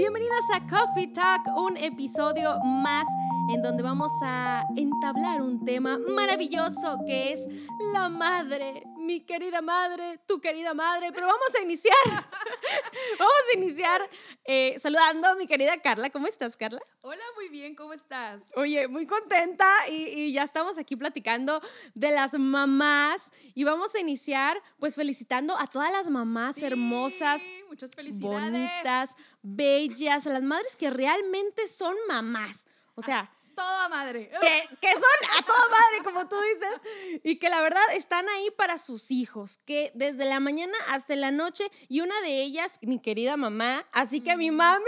Bienvenidas a Coffee Talk, un episodio más en donde vamos a entablar un tema maravilloso que es la madre, mi querida madre, tu querida madre. Pero vamos a iniciar, vamos a iniciar eh, saludando a mi querida Carla. ¿Cómo estás, Carla? Hola, muy bien, ¿cómo estás? Oye, muy contenta y, y ya estamos aquí platicando de las mamás y vamos a iniciar pues felicitando a todas las mamás Sí, hermosas, muchas felicidades. bonitas, bellas, a las madres que realmente son mamás. O sea, Toda madre. que, que son a toda madre, como tú dices, y que la verdad están ahí para sus hijos, que desde la mañana hasta la noche, y una de ellas, mi querida mamá, así que mi mami,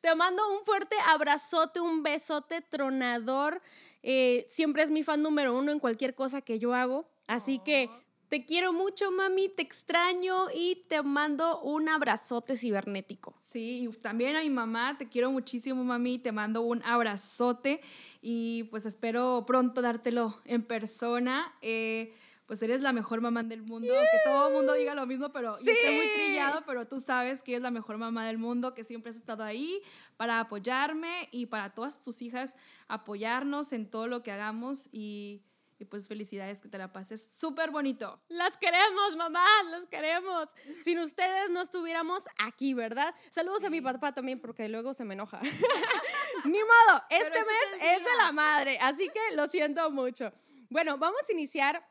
te mando un fuerte abrazote, un besote tronador, eh, siempre es mi fan número uno en cualquier cosa que yo hago, así que Oh. Te quiero mucho, mami, te extraño y te mando un abrazote cibernético. Sí, y también a mi mamá, te quiero muchísimo, mami, te mando un abrazote y pues espero pronto dártelo en persona. Eh, pues eres la mejor mamá del mundo, que todo el mundo diga lo mismo, pero esté muy Sí. trillado, pero tú sabes que eres la mejor mamá del mundo, que siempre has estado ahí para apoyarme y para todas tus hijas apoyarnos en todo lo que hagamos y, y pues felicidades, que te la pases súper bonito. Las queremos, mamá, las queremos. Sin ustedes no estuviéramos aquí, ¿verdad? Saludos a mi papá también, porque luego se me enoja. Ni modo, este es mes es, de la madre, así que lo siento mucho. Bueno, vamos a iniciar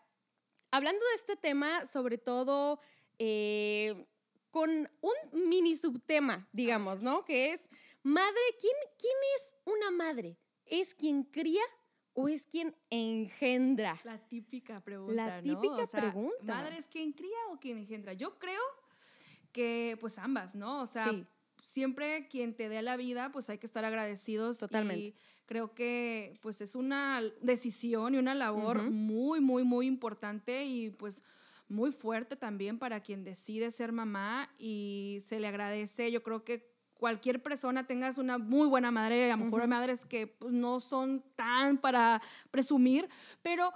hablando de este tema, sobre todo eh, con un mini subtema, digamos, ¿no? Que es, madre, ¿quién, ¿quién es una madre? ¿Es quien cría o es quien engendra? La típica pregunta, La ¿no? típica O sea, pregunta. ¿Madre es quien cría o quien engendra? Yo creo que pues ambas, ¿no? O sea, Sí. siempre quien te dé la vida, pues hay que estar agradecidos. Totalmente. Y creo que pues es una decisión y una labor muy, muy, muy importante y pues muy fuerte también para quien decide ser mamá y se le agradece. Yo creo que cualquier persona tengas una muy buena madre, a lo mejor hay Ujú. madres que pues, no son tan para presumir, pero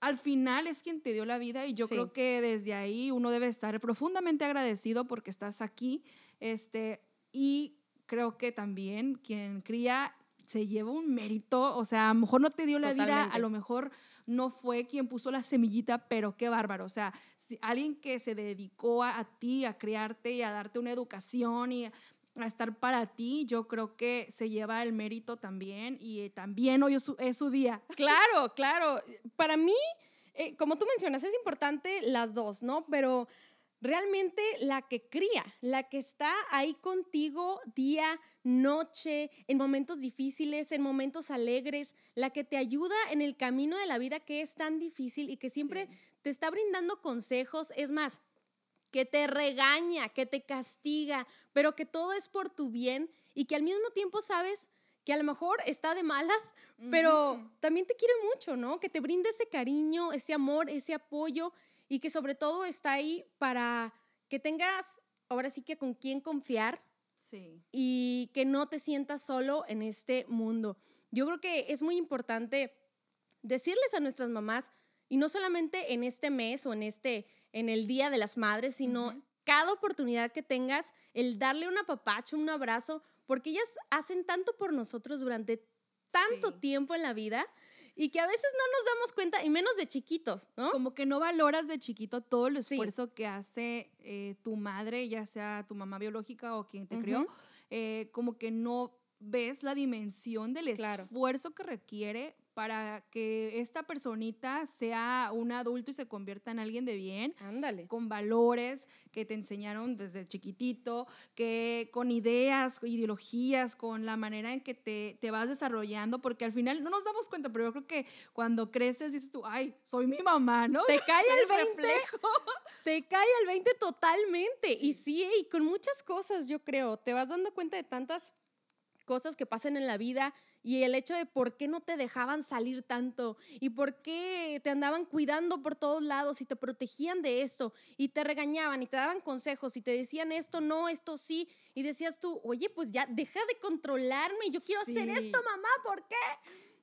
al final es quien te dio la vida y yo Sí. creo que desde ahí uno debe estar profundamente agradecido porque estás aquí, este, y creo que también quien cría se lleva un mérito, o sea, a lo mejor no te dio la vida, Totalmente. a lo mejor no fue quien puso la semillita, pero qué bárbaro, o sea, si alguien que se dedicó a, a ti, a criarte y a darte una educación y a estar para ti, yo creo que se lleva el mérito también y eh, también hoy es su, es su día. Claro, claro. Para mí, eh, como tú mencionas, es importante las dos, ¿no? Pero realmente la que cría, la que está ahí contigo día, noche, en momentos difíciles, en momentos alegres, la que te ayuda en el camino de la vida que es tan difícil y que siempre Sí. te está brindando consejos, es más, que te regaña, que te castiga, pero que todo es por tu bien y que al mismo tiempo sabes que a lo mejor está de malas, pero también te quiere mucho, ¿no? Que te brinde ese cariño, ese amor, ese apoyo y que sobre todo está ahí para que tengas ahora sí que con quién confiar Sí. y que no te sientas solo en este mundo. Yo creo que es muy importante decirles a nuestras mamás, y no solamente en este mes o en este, en el Día de las Madres, sino cada oportunidad que tengas, el darle un apapacho, un abrazo, porque ellas hacen tanto por nosotros durante tanto Sí. tiempo en la vida y que a veces no nos damos cuenta, y menos de chiquitos, ¿no? Como que no valoras de chiquito todo el Sí. esfuerzo que hace eh, tu madre, ya sea tu mamá biológica o quien te crió, eh, como que no ves la dimensión del Claro. esfuerzo que requiere para que esta personita sea un adulto y se convierta en alguien de bien. Ándale. con valores que te enseñaron desde chiquitito, que con ideas, ideologías, con la manera en que te, te vas desarrollando, porque al final no nos damos cuenta, pero yo creo que cuando creces dices tú, ay, soy mi mamá, ¿no? Te cae el 20. reflejo. Te cae el 20 totalmente. Y sí, y con muchas cosas, yo creo. Te vas dando cuenta de tantas cosas que pasan en la vida y el hecho de por qué no te dejaban salir tanto y por qué te andaban cuidando por todos lados y te protegían de esto y te regañaban y te daban consejos y te decían esto no, esto sí y decías tú, oye, pues ya deja de controlarme, yo quiero hacer esto, mamá, ¿por qué?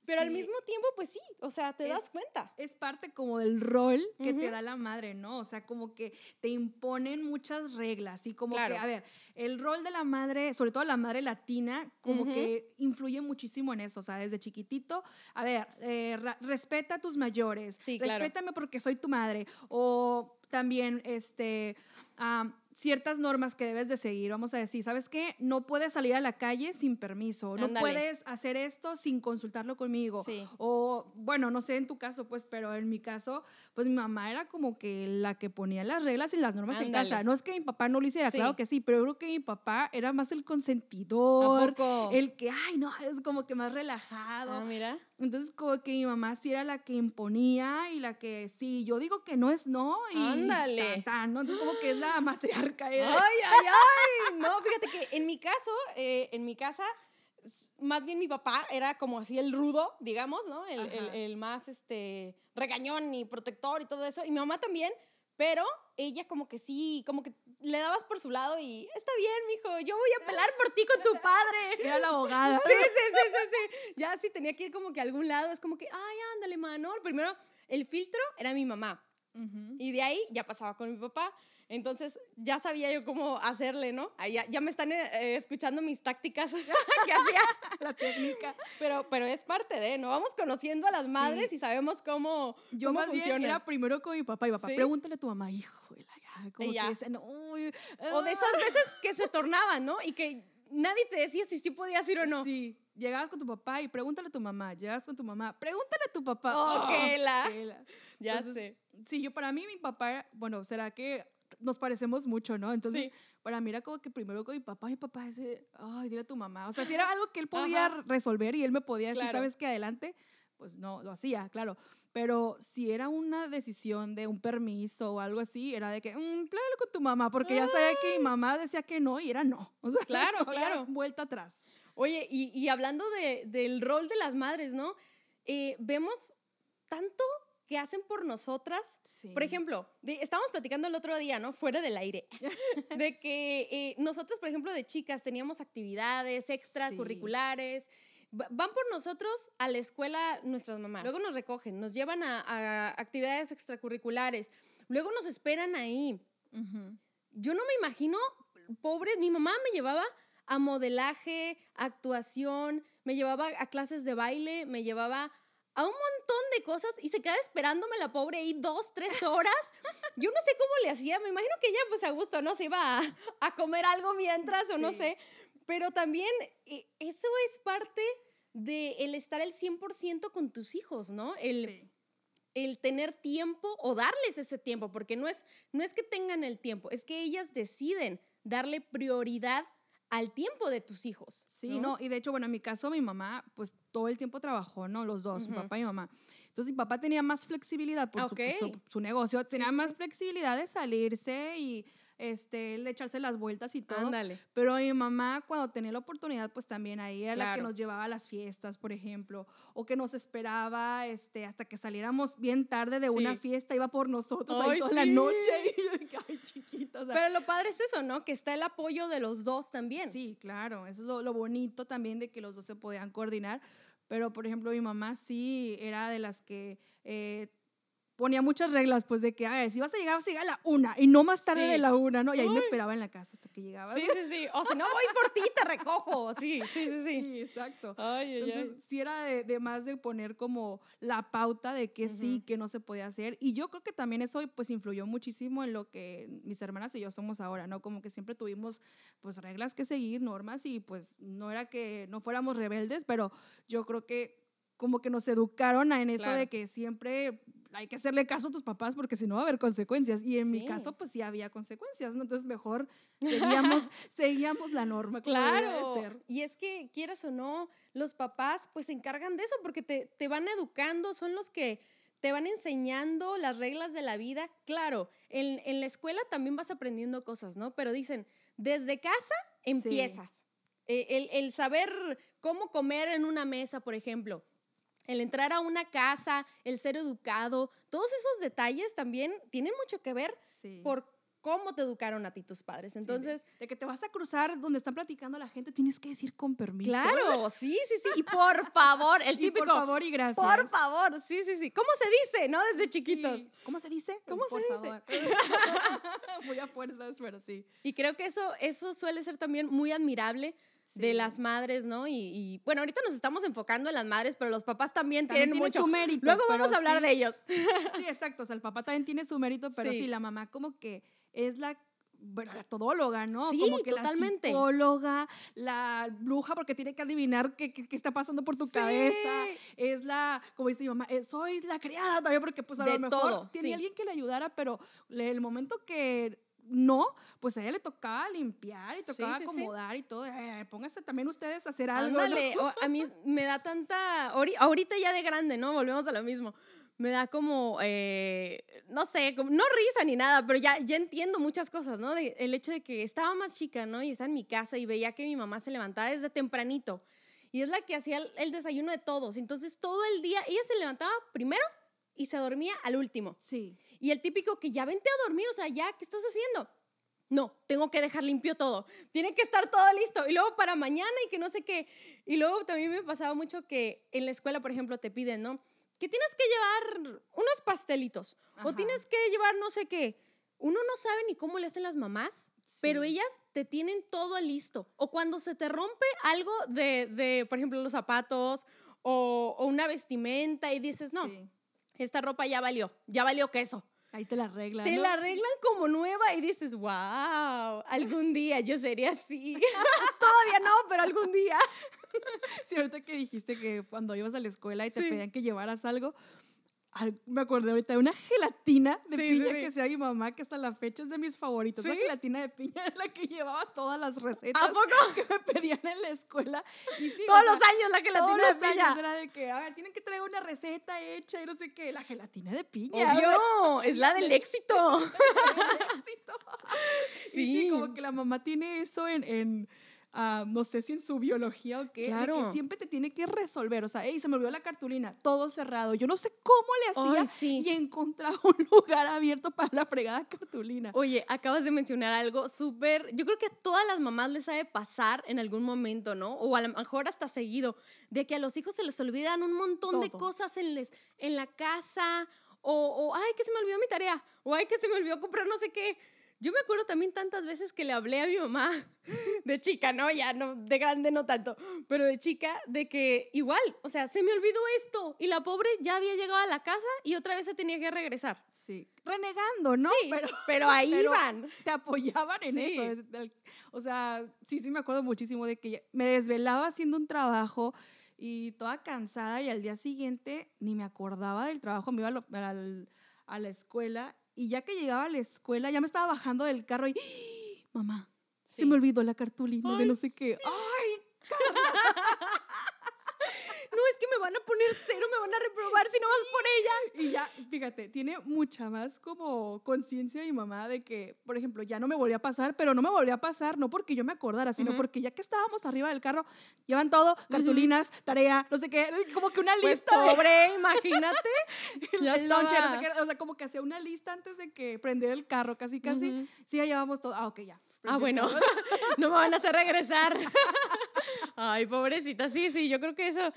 Pero al mismo tiempo, pues sí, o sea, te Es- das cuenta. es parte como del rol que te da la madre, ¿no? O sea, como que te imponen muchas reglas y como Claro. que, a ver, el rol de la madre, sobre todo la madre latina, como que influye muchísimo en eso, o sea, desde chiquitito, a ver, eh, respeta a tus mayores, Sí, claro. respétame porque soy tu madre, o también, este, ciertas normas que debes de seguir, vamos a decir, ¿sabes qué? No puedes salir a la calle sin permiso, no puedes hacer esto sin consultarlo conmigo, Sí. o bueno, no sé en tu caso, pues, pero en mi caso, pues mi mamá era como que la que ponía las reglas y las normas en casa. No es que mi papá no lo hiciera, Sí. claro que sí, pero yo creo que mi papá era más el ¿A consentidor, el que, ay, no, es como que más relajado. Ah, mira. Entonces, como que mi mamá sí era la que imponía y la que, sí, yo digo que no es no y Ándale. tan, tan, ¿no? Entonces, como que es la matriarca. Ay, ay, ay. No, fíjate que en mi caso, eh, en mi casa, más bien mi papá era como así el rudo, digamos, ¿no? El, el- el más este, regañón y protector y todo eso. Y mi mamá también, pero ella como que sí, como que le dabas por su lado y está bien, mijo, yo voy a pelar por ti con tu padre. Era la abogada. Sí, sí, sí, sí, sí. Ya si tenía que ir como que a algún lado, es como que, ay, ándale, mano. Primero, el filtro era mi mamá. Y de ahí ya pasaba con mi papá. Entonces ya sabía yo cómo hacerle, ¿no? Ahí ya, ya me están eh, eh, escuchando mis tácticas que hacía. La técnica. Pero, pero es parte de, ¿no? Vamos conociendo a las Sí. madres y sabemos cómo, Yo cómo más bien funcionan. era primero con mi papá y papá, ¿Sí? pregúntale a tu mamá, hijo, ya, como Y ya. que dice, no, uy, O de ah". esas veces que se tornaban, ¿no? Y que nadie te decía si sí podías ir o no. Sí, llegabas con tu papá y pregúntale a tu mamá, llegas con tu mamá, pregúntale a tu papá. Oh, qué la. qué la. Ya Entonces, sé. Sí, yo para mí mi papá, bueno, será que nos parecemos mucho, ¿no? Entonces, Sí. para mí era como que primero con mi papá, mi papá dice, ay, dile a tu mamá. O sea, si era algo que él podía Ajá. resolver y él me podía decir, Claro. ¿sabes qué? Adelante, pues no, lo hacía, claro. Pero si era una decisión de un permiso o algo así, era de que, mmm, con tu mamá, porque ya sabía que mi mamá decía que no y era no. O sea, Claro, no claro. Vuelta atrás. Oye, y, y hablando de- del rol de las madres, ¿no? Eh, vemos tanto que hacen por nosotras. Sí. Por ejemplo, de- estábamos platicando el otro día, ¿no? Fuera del aire, de que eh, nosotros, por ejemplo, de chicas teníamos actividades extracurriculares. Va- Van por nosotros a la escuela nuestras mamás. Luego nos recogen, nos llevan a, a actividades extracurriculares. Luego nos esperan ahí. Ujú. Yo no me imagino, pobre, mi mamá me llevaba a modelaje, actuación, me llevaba a clases de baile, me llevaba a un montón de cosas y se quedaba esperándome la pobre ahí dos, tres horas. Yo no sé cómo le hacía, me imagino que ella pues a gusto, ¿no? Se iba a, a comer algo mientras o no Sí. sé, pero también eh, eso es parte de el estar el 100% con tus hijos, ¿no? El, Sí. el tener tiempo o darles ese tiempo, porque no es, no es que tengan el tiempo, es que ellas deciden darle prioridad al tiempo de tus hijos. Sí, no, y de hecho, bueno, en mi caso, mi mamá, pues todo el tiempo trabajó, ¿no? Los dos, mi Ujú. papá y mi mamá. Entonces, mi papá tenía más flexibilidad por su- Ok. su, su negocio, tenía sí, más sí. flexibilidad de salirse y este, el echarse las vueltas y todo. Ándale. Pero mi mamá, cuando tenía la oportunidad, pues también ahí era la que Claro. nos llevaba a las fiestas, por ejemplo, o que nos esperaba este, hasta que saliéramos bien tarde de una fiesta, iba por nosotros ahí toda la noche. Y ay, chiquita, o sea, Pero lo padre es eso, ¿no? Que está el apoyo de los dos también. Sí, claro, eso es lo, lo bonito también de que los dos se podían coordinar. Pero, por ejemplo, mi mamá sí era de las que eh, ponía muchas reglas, pues de que, si vas a llegar, vas a llegar a la una y no más tarde Sí. de la una, ¿no? Y ahí me Ay. esperaba en la casa hasta que llegaba. Sí, sí, sí. O si no, voy por ti, te recojo. Sí, sí, sí, sí. Sí, exacto. Ay, Entonces, ay. sí era de, de más de poner como la pauta de que sí, Ujú. que no se podía hacer. Y yo creo que también eso pues influyó muchísimo en lo que mis hermanas y yo somos ahora, ¿no? Como que siempre tuvimos pues reglas que seguir, normas y pues no era que no fuéramos rebeldes, pero yo creo que como que nos educaron en eso Claro. de que siempre hay que hacerle caso a tus papás porque si no va a haber consecuencias. Y en mi Sí. caso pues sí había consecuencias, ¿no? Entonces mejor seguíamos, seguíamos la norma. como debería de Claro. ser. Y es que, quieras o no, los papás pues se encargan de eso porque te, te van educando, son los que te van enseñando las reglas de la vida. Claro, en, en la escuela también vas aprendiendo cosas, ¿no? Pero dicen, desde casa empiezas. Eh, el, el saber cómo comer en una mesa, por ejemplo. El entrar a una casa, el ser educado, todos esos detalles también tienen mucho que ver Sí. por cómo te educaron a ti tus padres. Entonces, de, que te vas a cruzar donde están platicando la gente, tienes que decir con permiso. Claro, sí, sí, sí. Y por favor, el típico. por favor y gracias. Por favor, sí, sí, sí. ¿Cómo se dice, no? Desde chiquitos. ¿Cómo se dice? ¿Cómo se dice? muy a fuerzas, pero sí. Y creo que eso, eso suele ser también muy admirable de las madres, ¿no? Y, bueno, ahorita nos estamos enfocando en las madres, pero los papás también, tienen, mucho. Su mérito, Luego vamos a hablar de ellos. Sí, exacto. O sea, el papá también tiene su mérito, pero sí, la mamá como que es la bueno, la todóloga, ¿no? Sí, Como que totalmente. la psicóloga, la bruja, porque tiene que adivinar qué, qué, está pasando por tu cabeza. Es la, como dice mi mamá, eh, soy la criada también, porque pues a lo mejor todo, tiene alguien que le ayudara, pero el momento que no, pues a ella le tocaba limpiar y tocaba acomodar y todo. Eh, pónganse también ustedes a hacer algo. a mí me da tanta, ahorita ya de grande, ¿no? Volvemos a lo mismo me da como, eh, no sé, como, no risa ni nada, pero ya, ya entiendo muchas cosas, ¿no? el hecho de que estaba más chica, ¿no? Y estaba en mi casa y veía que mi mamá se levantaba desde tempranito. Y es la que hacía el, desayuno de todos. Entonces todo el día, ella se levantaba primero y se dormía al último. Sí. Y el típico que ya vente a dormir, o sea, ya, ¿qué estás haciendo? No, tengo que dejar limpio todo. Tiene que estar todo listo. Y luego para mañana y que no sé qué. Y luego también me pasaba mucho que en la escuela, por ejemplo, te piden, ¿no? que tienes que llevar unos pastelitos o tienes que llevar no sé qué. Uno no sabe ni cómo le hacen las mamás, pero ellas te tienen todo listo. O cuando se te rompe algo de, de por ejemplo, los zapatos o, una vestimenta y dices, no, esta ropa ya valió, ya valió queso. Ahí te la arreglan. Te la arreglan como nueva y dices, wow, algún día yo sería así. Todavía no, pero algún día. sí, ahorita que dijiste que cuando ibas a la escuela y te pedían que llevaras algo, me acuerdo ahorita de una gelatina de piña que sea mi mamá, que hasta la fecha es de mis favoritos. La gelatina de piña es la que llevaba todas las recetas ¿A poco? que me pedían en la escuela. Y todos los años la gelatina todos de piña. Años era de que, a ver, tienen que traer una receta hecha y no sé qué. La gelatina de piña. Obvio, es la del éxito. el éxito. Sí. sí, como que la mamá tiene eso en, en Ah, no sé si en su biología o qué, claro. que siempre te tiene que resolver. O sea, hey, se me olvidó la cartulina, todo cerrado. Yo no sé cómo le hacía y encontraba un lugar abierto para la fregada cartulina. Oye, acabas de mencionar algo súper. Yo creo que a todas las mamás les sabe pasar en algún momento, ¿no? O a lo mejor hasta seguido, de que a los hijos se les olvidan un montón de cosas en, les, en la casa. O, o, ay, que se me olvidó mi tarea. O ay, que se me olvidó comprar no sé qué yo me acuerdo también tantas veces que le hablé a mi mamá de chica, ¿no? Ya no, de grande no tanto, pero de chica, de que igual, o sea, se me olvidó esto y la pobre ya había llegado a la casa y otra vez se tenía que regresar. Sí. Renegando, ¿no? Sí, pero, pero ahí iban. Te apoyaban en eso. O sea, sí, sí me acuerdo muchísimo de que me desvelaba haciendo un trabajo y toda cansada y al día siguiente ni me acordaba del trabajo, me iba a la escuela y ya que llegaba a la escuela, ya me estaba bajando del carro y, ¡Ah! mamá, se me olvidó la cartulina de no sé qué. ¡Ay! Me van a poner cero, me van a reprobar si no vas por ella. Y ya, fíjate, tiene mucha más como conciencia mi mamá de que, por ejemplo, ya no me volvió a pasar, pero no me volvió a pasar, no porque yo me acordara, sino porque ya que estábamos arriba del carro, llevan todo, cartulinas, tarea, no sé qué, como que una pues lista. pobre, imagínate. ya el lonche, no sé qué, o sea, como que hacía una lista antes de que prendiera el carro, casi, casi. Sí, ya llevamos todo. Ah, ok, ya. Ah, bueno, no me van a hacer regresar. Ay, pobrecita, sí, sí, yo creo que eso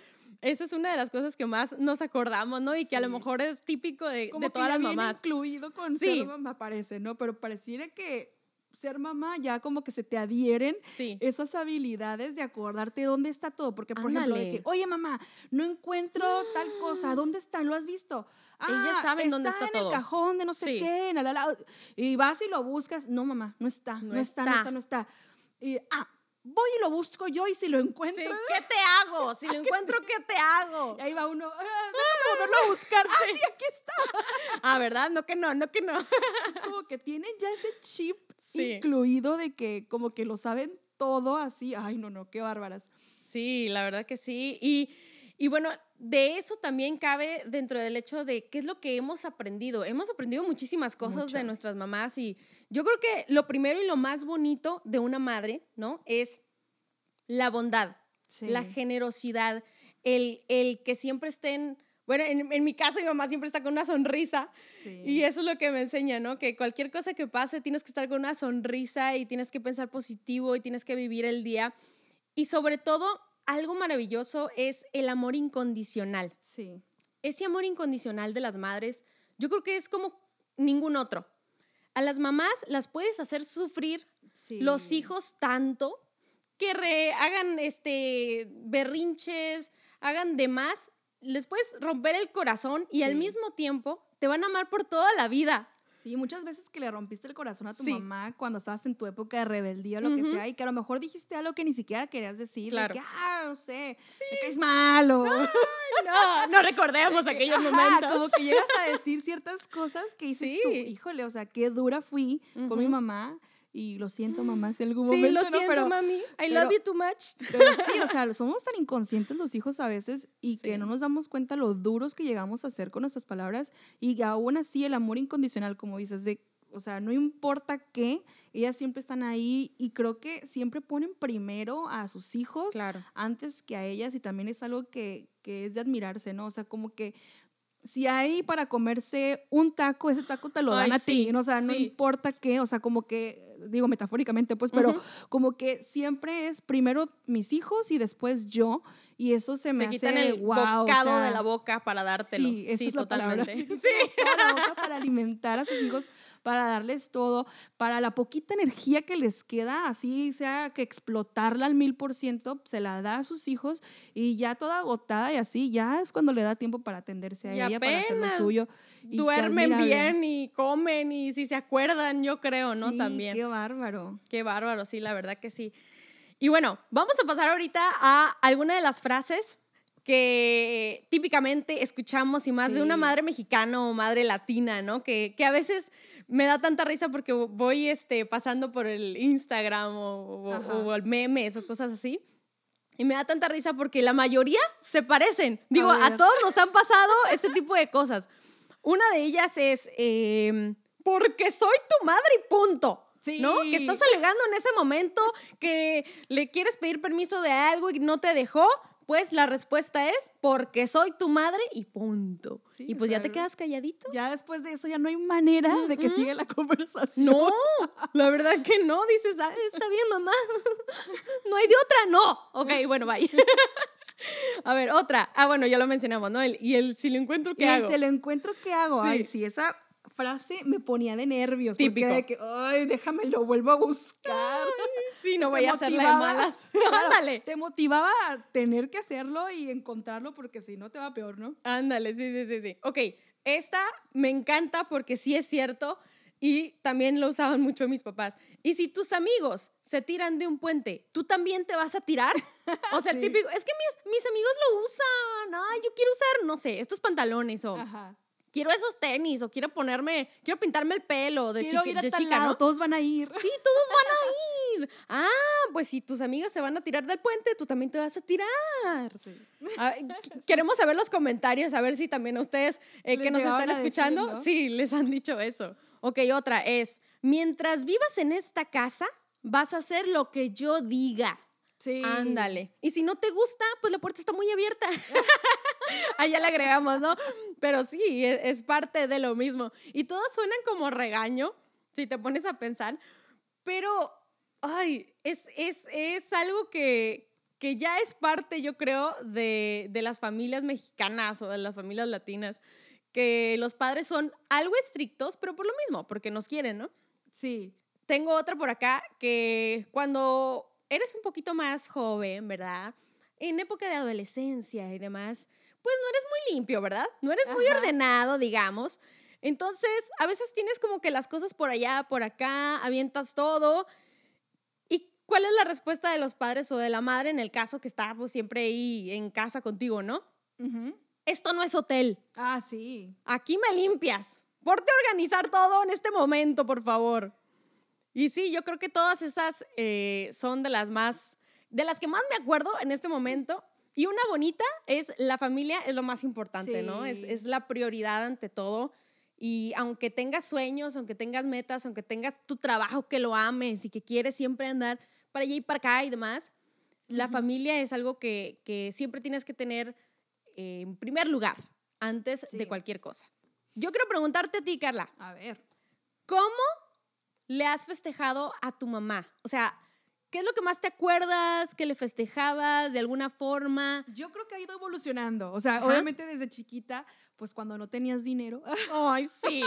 esa es una de las cosas que más nos acordamos, ¿no? Y que a lo mejor es típico de, de todas las mamás. incluido con ser mamá, parece, ¿no? Pero pareciera que ser mamá ya como que se te adhieren esas habilidades de acordarte dónde está todo. Porque, por ejemplo, de que, oye, mamá, no encuentro tal cosa, ¿dónde está? ¿Lo has visto? Ah, Ellas saben dónde está en el cajón de no sé qué, en la, y vas y lo buscas. No, mamá, no está, no, está, no está, no está. Y, ah, voy y lo busco yo y si lo encuentro. ¿Qué te hago? Si lo encuentro, ¿qué te hago? Y ahí va uno, ah, volverlo a buscar. Ah, sí, aquí está. Ah, ¿verdad? No que no, no que no. Es como que tienen ya ese chip incluido de que como que lo saben todo así. Ay, no, no, qué bárbaras. Sí, la verdad que sí. Y, y bueno, de eso también cabe dentro del hecho de qué es lo que hemos aprendido. Hemos aprendido muchísimas cosas de nuestras mamás y yo creo que lo primero y lo más bonito de una madre, ¿no? Es la bondad, la generosidad, el, el que siempre estén Bueno, en, en mi caso mi mamá siempre está con una sonrisa Sí. y eso es lo que me enseña, ¿no? Que cualquier cosa que pase tienes que estar con una sonrisa y tienes que pensar positivo y tienes que vivir el día. Y sobre todo, algo maravilloso es el amor incondicional. Sí. Ese amor incondicional de las madres, yo creo que es como ningún otro. A las mamás las puedes hacer sufrir sí. los hijos tanto que re- hagan este berrinches, hagan demás, les puedes romper el corazón y al mismo tiempo te van a amar por toda la vida. Sí, muchas veces que le rompiste el corazón a tu Sí. mamá cuando estabas en tu época de rebeldía o lo que sea, y que a lo mejor dijiste algo que ni siquiera querías decir. de Claro. que, ah, no sé, me caes mal o... No, no recordemos aquellos Ajá, momentos. Como que llegas a decir ciertas cosas que dices tú, Sí. híjole, o sea, qué dura fui con mi mamá y lo siento, mamá, si en algún Sí, momento, lo ¿no? siento, Pero, mami. I pero- love you too much. pero sí, o sea, somos tan inconscientes los hijos a veces y Sí. que no nos damos cuenta lo duros que llegamos a ser con nuestras palabras y aún así el amor incondicional, como dices, de, o sea, no importa qué, ellas siempre están ahí y creo que siempre ponen primero a sus hijos Claro. antes que a ellas y también es algo que, que es de admirarse, ¿no? O sea, como que si hay para comerse un taco, ese taco te lo dan Ay, a ti, ¿no? o sea, no sí. importa qué, o sea, como que, digo metafóricamente, pues, pero como que siempre es primero mis hijos y después yo, y eso se me Se hace quitan el o bocado sea, de la boca para dártelo. Sí, esa Sí, es la palabra. totalmente. Sí, la boca para alimentar a sus hijos, para darles todo, para la poquita energía que les queda, así sea que explotarla al mil por ciento, se la da a sus hijos y ya toda agotada y así, ya es cuando le da tiempo para atenderse a Y ella, para hacer lo suyo. y Duermen bien y comen y si se acuerdan, yo creo, ¿no? Sí, También. Qué bárbaro. Qué bárbaro, sí, la verdad que sí. Y bueno, vamos a pasar ahorita a alguna de las frases que típicamente escuchamos y más de una Sí. madre mexicana o madre latina, ¿no? Que, que a veces me da tanta risa porque voy este, pasando por el Instagram o, o- o el memes o cosas así. Y me da tanta risa porque la mayoría se parecen. Digo, a, ver. todos nos han pasado este tipo de cosas. Una de ellas es, em, porque soy tu madre y punto. Sí. ¿No? Que estás alegando en ese momento que le quieres pedir permiso de algo y no te dejó. Pues la respuesta es, porque soy tu madre y punto. Sí, y o pues ya te quedas calladito. Ya después de eso ya no hay manera de que siga la conversación. No, la verdad que no. Dices, ah, está bien, mamá. No hay de otra, no. Ok, bueno, bye. A ver, otra. Ah, bueno, ya lo mencionamos, ¿no? El- y el si lo encuentro, ¿qué y hago? se lo encuentro, ¿qué hago? Sí. Ay, sí, esa frase me ponía de nervios. porque Típico. era de que, ay, déjame, lo vuelvo a buscar. Sí, no voy a motivaba. malas. Claro, Ándale. Te motivaba a tener que hacerlo y encontrarlo porque si no te va peor, ¿no? Ándale, sí, sí, sí, sí. Ok, esta me encanta porque sí es cierto y también lo usaban mucho mis papás. Y si tus amigos se tiran de un puente, ¿tú también te vas a tirar? O sea, Sí. típico, es que mis, mis amigos lo usan. Ay, yo quiero usar, no sé, estos pantalones o Ajá. Quiero esos tenis o quiero ponerme, quiero pintarme el pelo de, chica, lado, ¿no? todos van a ir. Sí, todos van a ir. Ah, pues si tus amigas se van a tirar del puente, tú también te vas a tirar. Sí. Ah, qu- queremos saber los comentarios, a ver si también a ustedes eh, que nos están decir, escuchando, ¿no? sí, les han dicho eso. Ok, otra es, mientras vivas en esta casa, vas a hacer lo que yo diga. Sí. Ándale. Y si no te gusta, pues la puerta está muy abierta. Allá le agregamos, ¿no? Pero sí, e- es, parte de lo mismo. Y todas suenan como regaño, si te pones a pensar. Pero, ay, es, es, es algo que, que ya es parte, yo creo, de, de las familias mexicanas o de las familias latinas. Que los padres son algo estrictos, pero por lo mismo, porque nos quieren, ¿no? Sí. Tengo otra por acá que cuando eres un poquito más joven, ¿verdad? En época de adolescencia y demás, pues no eres muy limpio, ¿verdad? No eres muy Ajá. ordenado, digamos. Entonces, a veces tienes como que las cosas por allá, por acá, avientas todo. ¿Y cuál es la respuesta de los padres o de la madre en el caso que está pues, siempre ahí en casa contigo, ¿no? Esto no es hotel. Ah, sí. Aquí me limpias. Porte a organizar todo en este momento, por favor. Y sí, yo creo que todas esas eh, son de las más, de las que más me acuerdo en este momento. Y una bonita es la familia, es lo más importante, ¿no? Es, es la prioridad ante todo. Y aunque tengas sueños, aunque tengas metas, aunque tengas tu trabajo que lo ames y que quieres siempre andar para allá y para acá y demás, la familia es algo que, que siempre tienes que tener eh, en primer lugar antes Sí. de cualquier cosa. Yo quiero preguntarte a ti, Carla, A ver. ¿cómo le has festejado a tu mamá? O sea, ¿qué es lo que más te acuerdas que le festejabas de alguna forma? Yo creo que ha ido evolucionando. O sea, Ajá. obviamente desde chiquita, pues cuando no tenías dinero, Ay, sí.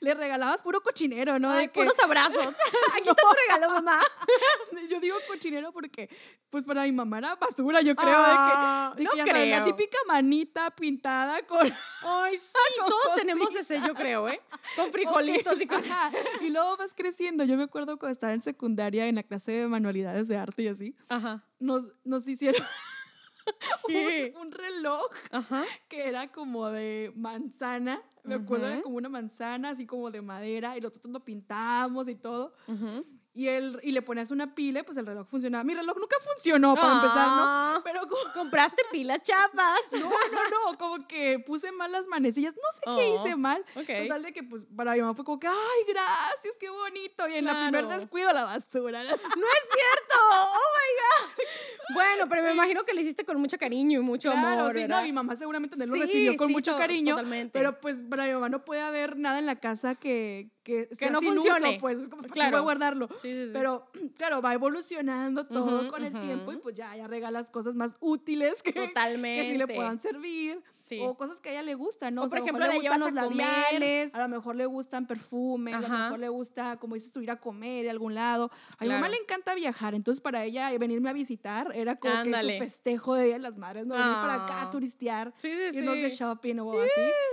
le regalabas puro cochinero, ¿no? Ay, De que- puros abrazos. Aquí te regalo, mamá. yo digo cochinero porque, pues para mi mamá era basura, yo creo. Ah, de que, de no sabes, la creo. típica manita pintada con Ay, sí. Con Todos tenemos ese, yo creo, ¿eh? Con frijolitos y con... Ajá. Y luego vas creciendo. Yo me acuerdo cuando estaba en secundaria en la clase de manualidades de arte y así, Ajá. nos, nos hicieron ¿Qué? un, un reloj Ajá. que era como de manzana. Me acuerdo de Ujú. como una manzana, así como de madera, y nosotros lo pintamos y todo. Ujú. Y, el, y le ponías una pila, pues el reloj funcionaba. Mi reloj nunca funcionó para empezar, ¿no? Ah. Pero como, Compraste pilas chafas. no, no, no, como que puse mal las manecillas. No sé qué Oh, hice mal. ok. Total de que, pues, para mi mamá fue como que, ay, gracias, qué bonito. Y en la primer Claro. descuido, la basura. No es cierto. Oh my God. Bueno, pero me imagino que lo hiciste con mucho cariño y mucho Claro, amor. sí, ¿verdad? no, mi mamá seguramente también lo recibió con mucho cariño. totalmente. Pero pues para mi mamá no puede haber nada en la casa que, que, sea no sin funcione. uso, pues es como, ¿para qué Claro. voy a guardarlo? Sí, sí, sí. Pero claro, va evolucionando todo con el tiempo y pues ya, ya regalas cosas más útiles que, Totalmente. que sí le puedan servir. Sí. O cosas que a ella le gustan, ¿no? O, por ejemplo, la le gustan los a labiales, a lo mejor le gustan perfumes, a lo mejor le gusta, como dices tú, ir a comer de algún lado. A mi mamá le encanta viajar, entonces para ella venirme a visitar era como que Ándale. su festejo de Día de las Madres, ¿no? Venir para acá Ah. a turistear, Sí, sí, irnos de sí. shopping o así.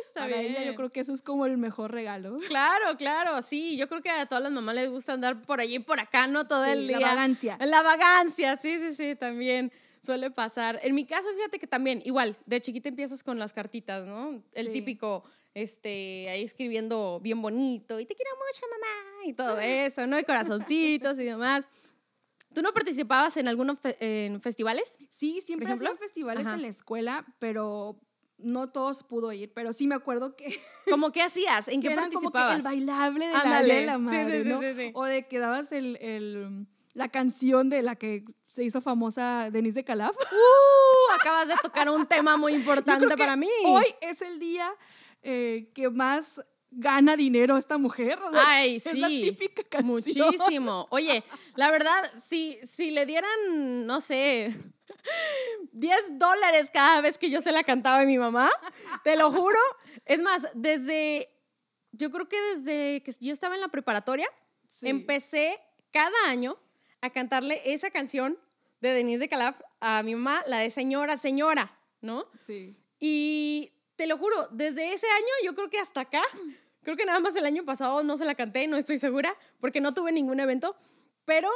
está para ella yo bien. creo que eso es como el mejor regalo. Claro, claro, sí. Yo creo que a todas las mamás les gusta andar por allí y por acá, ¿no? Todo el día. la vagancia. La vagancia, sí, sí, sí, también suele pasar. En mi caso, fíjate que también, igual, de chiquita empiezas con las cartitas, ¿no? El típico, este, ahí escribiendo bien bonito, y te quiero mucho, mamá, y todo eso, ¿no? Y corazoncitos y demás. ¿Tú no participabas en algunos fe- en festivales? Sí, siempre hacían festivales Ajá. en la escuela, pero no todos pudo ir. Pero sí me acuerdo que, ¿Cómo qué hacías? ¿En qué eran como que participabas? el bailable de la, Ándale. de la Sí, sí, madre, sí, ¿no? sí, sí. O de que dabas el, el- la canción de la que se hizo famosa Denise de Calaf. ¡Uh! Acabas de tocar un tema muy importante para mí. Hoy es el día eh, que más gana dinero esta mujer. o sea, Ay, es la sí, típica canción. Muchísimo. Oye, la verdad, si, si le dieran, no sé, 10 dólares cada vez que yo se la cantaba a mi mamá, te lo juro. Es más, desde, yo creo que desde que yo estaba en la preparatoria, Sí. empecé cada año a cantarle esa canción de Denise de Calaf a mi mamá, la de señora, señora, ¿no? Sí. Y te lo juro, desde ese año yo creo que hasta acá, creo que nada más el año pasado no se la canté, no estoy segura, porque no tuve ningún evento, pero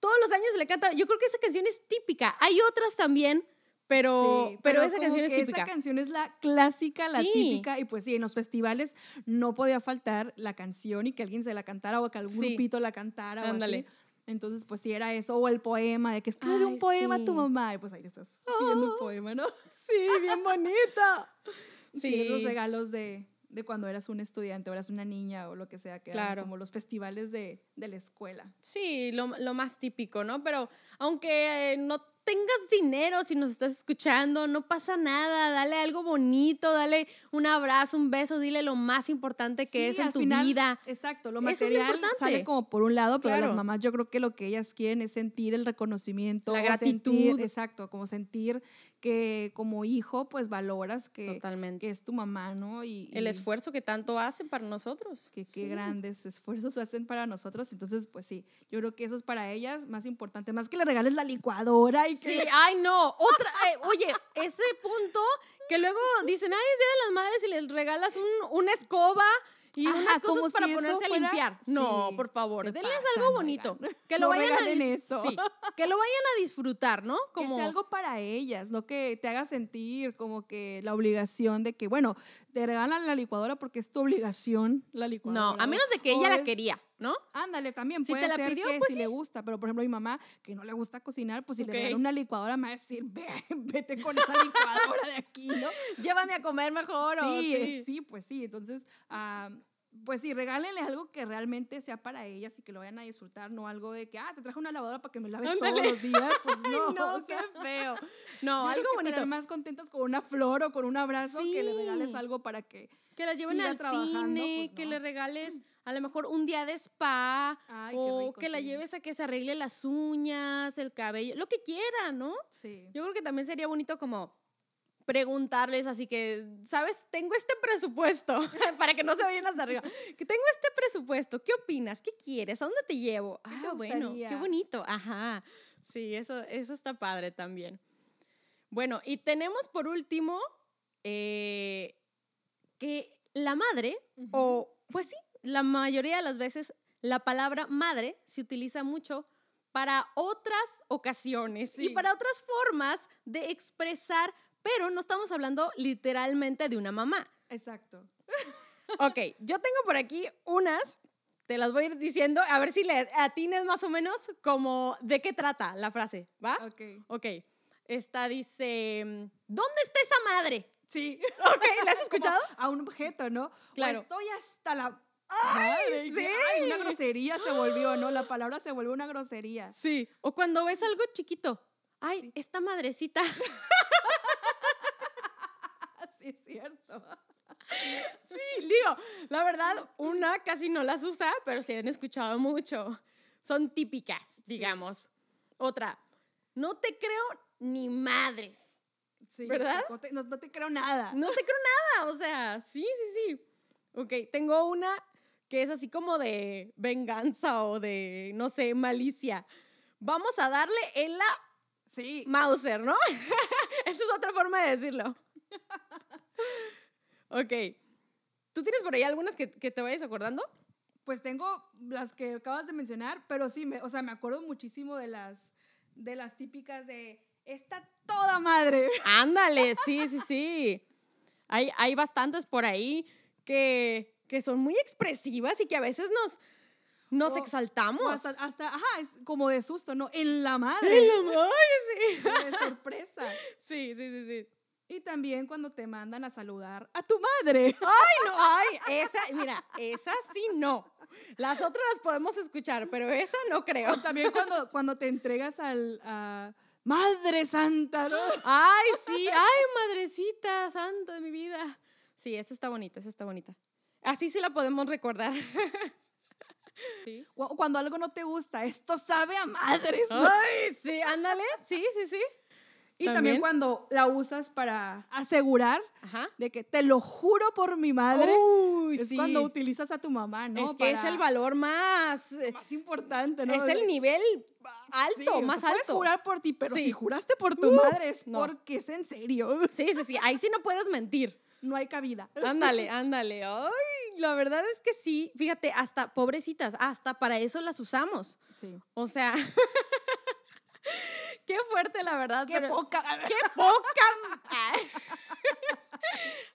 todos los años se le canta. Yo creo que esa canción es típica. Hay otras también, pero, Sí, pero, esa como canción es típica. Esa canción es la clásica, la Sí. típica, y pues sí, en los festivales no podía faltar la canción y que alguien se la cantara o que algún Sí. grupito la cantara o Ándale. así. Entonces, pues sí, era eso, o el poema, de que escribe un poema a tu mamá, y pues ahí estás escribiendo Ah. un poema, ¿no? Sí, bien bonita. Sí, los regalos de, de cuando eras un estudiante o eras una niña o lo que sea, que eran Claro. como los festivales de, de la escuela. Sí, lo, lo más típico, ¿no? Pero aunque eh, no tengas dinero, si nos estás escuchando, no pasa nada, dale algo bonito, dale un abrazo, un beso, dile lo más importante que Sí, es en tu final, vida. Exacto, lo Eso es lo material importante. sale como por un lado, pero Claro. las mamás yo creo que lo que ellas quieren es sentir el reconocimiento. La gratitud. sentir- exacto, como sentir que como hijo pues valoras que, Totalmente. que es tu mamá, ¿no? Y, El y esfuerzo que tanto hacen para nosotros. Que qué grandes esfuerzos hacen para nosotros. Entonces, pues sí, yo creo que eso es para ellas más importante, más que le regales la licuadora y Sí, ay no, otra, eh, oye, ese punto que luego dicen, ay, es Día de las Madres y les regalas un, una escoba y Ajá, unas cosas para si ponerse a fuera- limpiar. No, Sí, por favor, denles pasan, algo bonito. oigan. Que lo No vayan a eso. sí, que lo vayan a disfrutar, ¿no? Como... Que sea algo para ellas, no que te haga sentir como que la obligación de que, bueno, te regalan la licuadora porque es tu obligación la licuadora. No, a menos de que ella la quería, ¿no? Ándale, también Si puede te la ser pidió, que pues si sí. le gusta, pero por ejemplo mi mamá, que no le gusta cocinar, pues si le regala una licuadora me va a decir, Ve, vete con esa licuadora de aquí, ¿no? Llévame a comer mejor o sí, sí. sí, pues sí. Entonces, ah, pues sí, regálenle algo que realmente sea para ellas y que lo vayan a disfrutar, no algo de que, ah, te traje una lavadora para que me laves Ándale. todos los días. Pues no, no, o sea, qué feo. No, algo que bonito. más contentas con una flor o con un abrazo que le regales algo para que. Que las lleven al cine, pues, que no. le regales a lo mejor un día de spa Ay, o rico, que la sí. lleves a que se arregle las uñas, el cabello, lo que quiera, ¿no? Sí. Yo creo que también sería bonito como preguntarles así que, ¿sabes? Tengo este presupuesto para que no se vayan hasta arriba. Que tengo este presupuesto, ¿qué opinas? ¿Qué quieres? ¿A dónde te llevo? ¿Qué te Ah, bueno, qué bonito. Ajá. Sí, eso, eso está padre también. Bueno, y tenemos por último eh, que la madre, o pues sí, la mayoría de las veces la palabra madre se utiliza mucho para otras ocasiones y para otras formas de expresar, pero no estamos hablando literalmente de una mamá. Exacto. Ok, yo tengo por aquí unas, te las voy a ir diciendo, a ver si le atines más o menos como de qué trata la frase, ¿va? Ok. Ok, esta dice, ¿dónde está esa madre? Sí. Ok, ¿la has escuchado? A un objeto, ¿no? Claro. O estoy hasta la. Madre, sí. Ay, una grosería se volvió, ¿no? La palabra se volvió una grosería. Sí. O cuando ves algo chiquito, ay, esta madrecita. Sí, es cierto. Sí, digo, la verdad, una casi no las usa, pero se han escuchado mucho. Son típicas, digamos. Otra, no te creo ni madres. Sí, ¿Verdad? No te, no- no te creo nada. No te creo nada, o sea, sí, sí, sí. Ok, tengo una que es así como de venganza o de, no sé, malicia. Vamos a darle en la Sí. Mauser, ¿no? Esa es otra forma de decirlo. ok. ¿Tú tienes por ahí algunas que, que te vayas acordando? Pues tengo las que acabas de mencionar, pero sí, me, o sea, me acuerdo muchísimo de las, de las típicas de está toda madre. Ándale, sí, sí, sí. Hay, hay bastantes por ahí que, que son muy expresivas y que a veces nos, nos O- exaltamos. O hasta, hasta, ajá, es como de susto, ¿no? En la madre. En la madre, sí. de sorpresa. Sí, sí, sí, sí. Y también cuando te mandan a saludar a tu madre. Ay, no, ay, esa, mira, esa sí no. Las otras las podemos escuchar, pero esa no creo. O también cuando, cuando te entregas al a Madre Santa, ¿no? Ay, sí, ay, madrecita santa de mi vida. Sí, esa está bonita, esa está bonita. Así sí la podemos recordar. Sí. Cu- Cuando algo no te gusta, esto sabe a madres. Ay, sí, ándale. Sí, sí, sí. Y también. también cuando la usas para asegurar Ajá. de que te lo juro por mi madre, Uy, es sí. cuando utilizas a tu mamá, ¿no? es que es el valor más. eh, más importante, ¿no? Es el nivel alto, Sí, más puedes alto. jurar por ti, pero Sí. si juraste por tu Uh, madre es no. porque es en serio. Sí, sí, sí. Ahí sí no puedes mentir. No hay cabida. Ándale, ándale. Ay, la verdad es que sí. Fíjate, hasta pobrecitas, hasta para eso las usamos. Sí. O sea, qué fuerte la verdad. Qué pero- poca. ¡Qué poca!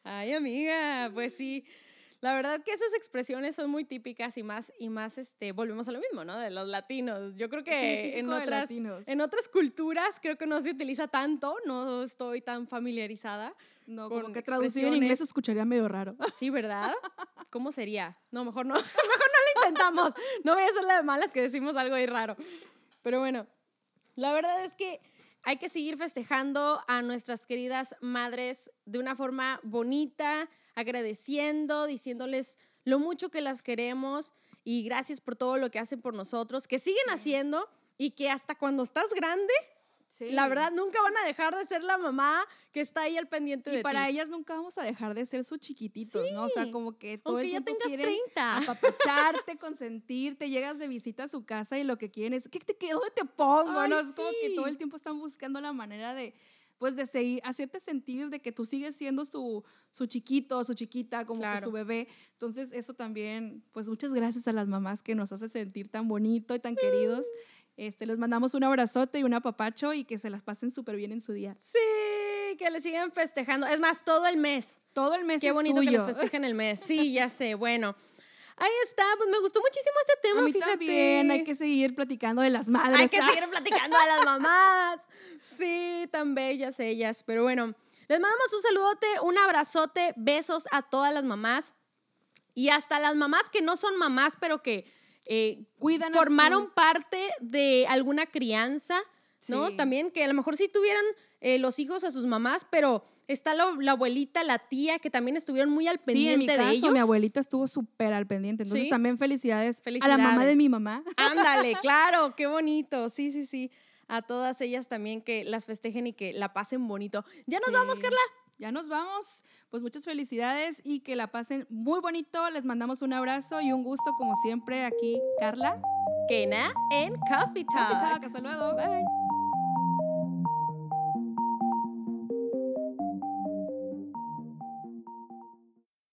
Ay. Amiga, pues sí. La verdad que esas expresiones son muy típicas y más, y más, este, volvemos a lo mismo, ¿no? De los latinos. Yo creo Sí, que típico en, otras, en otras culturas creo que no se utiliza tanto, no estoy tan familiarizada. No, con como que traducir en inglés escucharía medio raro. Sí, ¿verdad? ¿Cómo sería? No, mejor no. Mejor no lo intentamos. No voy a ser la de malas que decimos algo ahí raro. Pero bueno, la verdad es que hay que seguir festejando a nuestras queridas madres de una forma bonita, agradeciendo, diciéndoles lo mucho que las queremos y gracias por todo lo que hacen por nosotros, que siguen haciendo y que hasta cuando estás grande, Sí. la verdad nunca van a dejar de ser la mamá que está ahí al pendiente Y de para ti. ellas nunca vamos a dejar de ser sus chiquititos, ¿no? O sea, como que todo Aunque el ya tengas quieren 30. apapacharte, consentirte, llegas de visita a su casa y lo que quieren es, ¿qué te, qué, ¿dónde te pongo? Ay, ¿no? Es como que todo el tiempo están buscando la manera de, pues, de seguir, hacerte sentir de que tú sigues siendo su, su chiquito, su chiquita, como que su bebé. Entonces, eso también, pues, muchas gracias a las mamás que nos hace sentir tan bonito y tan queridos. Este, les mandamos un abrazote y un apapacho y que se las pasen súper bien en su día. Sí, que le sigan festejando. Es más, todo el mes. Todo el mes Qué es bonito que suyo. les festejen el mes. Sí, ya sé. Bueno, ahí está. Pues me gustó muchísimo este tema, A mí fíjate. también hay que seguir platicando de las madres. Hay que Ah, seguir platicando a las mamás. Sí, tan bellas ellas. Pero bueno, les mandamos un saludote, un abrazote, besos a todas las mamás. Y hasta las mamás que no son mamás, pero que eh, Cuidan a formaron su- parte de alguna crianza, ¿no? Sí. También que a lo mejor sí tuvieran eh, los hijos a sus mamás, pero está la abuelita, la tía, que también estuvieron muy al Sí, pendiente en mi caso, de ellos. mi abuelita estuvo súper al pendiente. Entonces Sí. también felicidades, a la mamá de Felicidades. mi mamá. Ándale, claro, qué bonito. Sí, sí, sí. A todas ellas también que las festejen y que la pasen bonito. Ya nos vamos, Sí. Carla. Ya nos vamos. Pues muchas felicidades y que la pasen muy bonito. Les mandamos un abrazo y un gusto como siempre aquí, Carla. Kena en Coffee Talk. Coffee Talk. Hasta luego. Bye.